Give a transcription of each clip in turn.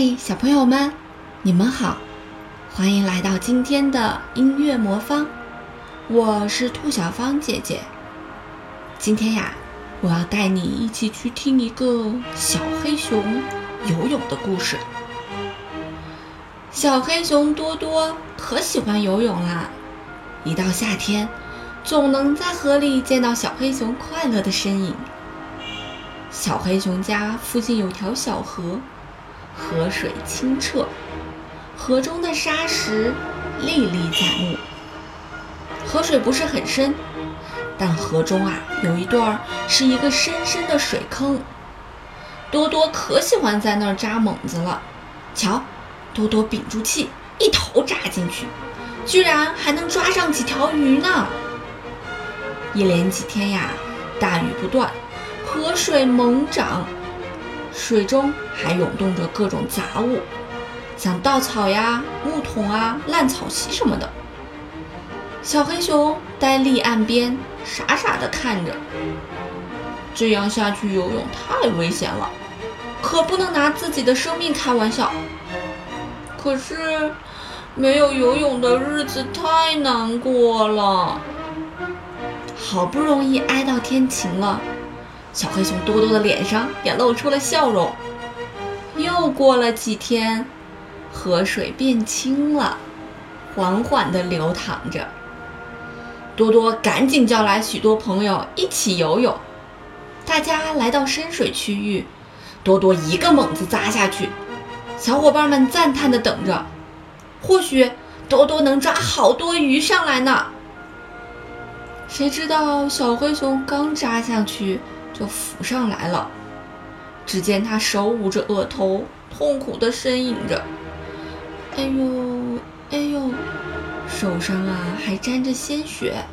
嗨，小朋友们，你们好，欢迎来到今天的音乐魔方。我是兔小芳姐姐。今天呀，我要带你一起去听一个小黑熊游泳的故事。小黑熊多多可喜欢游泳啦，一到夏天，总能在河里见到小黑熊快乐的身影。小黑熊家附近有条小河。河水清澈，河中的沙石历历在目。河水不是很深，但河中啊有一段是一个深深的水坑。多多可喜欢在那儿扎猛子了。瞧，多多屏住气，一头扎进去，居然还能抓上几条鱼呢。一连几天呀，大雨不断，河水猛涨。水中还涌动着各种杂物，像稻草呀、木桶啊、烂草席什么的。小黑熊呆立岸边，傻傻地看着。这样下去游泳太危险了，可不能拿自己的生命开玩笑。可是，没有游泳的日子太难过了。好不容易挨到天晴了。小黑熊多多的脸上也露出了笑容。又过了几天，河水变清了，缓缓地流淌着。多多赶紧叫来许多朋友一起游泳。大家来到深水区域，多多一个猛子扎下去，小伙伴们赞叹地等着，或许多多能抓好多鱼上来呢。谁知道小黑熊刚扎下去。就浮上来了。只见他手捂着额头，痛苦地呻吟着：“哎呦，哎呦，手上啊还沾着鲜血。”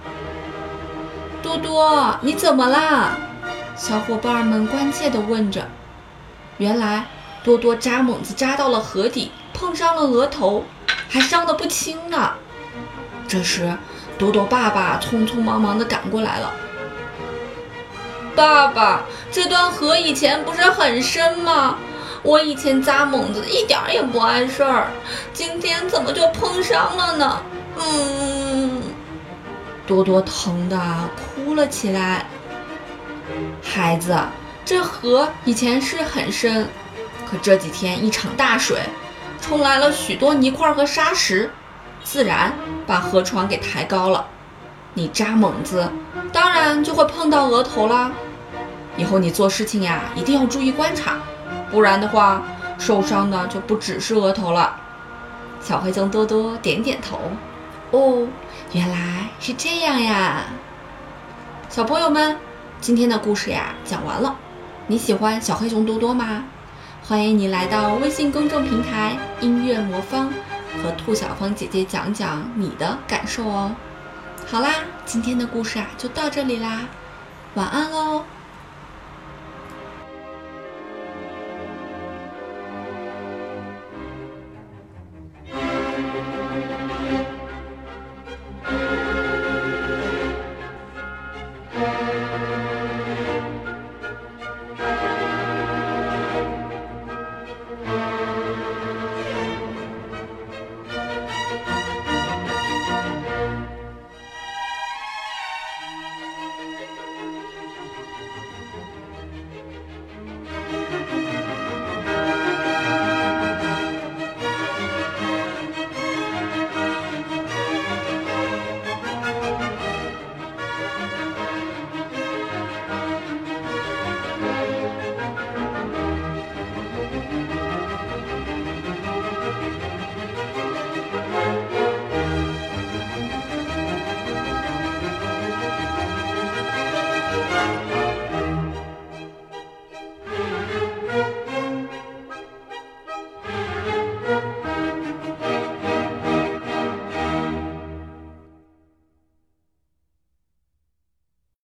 多多，你怎么啦？小伙伴们关切地问着。原来多多扎猛子扎到了河底，碰伤了额头，还伤得不轻呢。这时，多多爸爸匆匆忙忙地赶过来了。爸爸，这段河以前不是很深吗？我以前扎猛子一点也不碍事儿，今天怎么就碰伤了呢？嗯，多多疼得哭了起来。孩子，这河以前是很深，可这几天一场大水，冲来了许多泥块和沙石，自然把河床给抬高了。你扎猛子，当然就会碰到额头啦。以后你做事情呀，一定要注意观察，不然的话，受伤的就不只是额头了。小黑熊多多点点头，哦，原来是这样呀。小朋友们，今天的故事呀讲完了，你喜欢小黑熊多多吗？欢迎你来到微信公众平台音乐魔方，和兔小芳姐姐讲讲你的感受哦。好啦，今天的故事啊就到这里啦，晚安喽。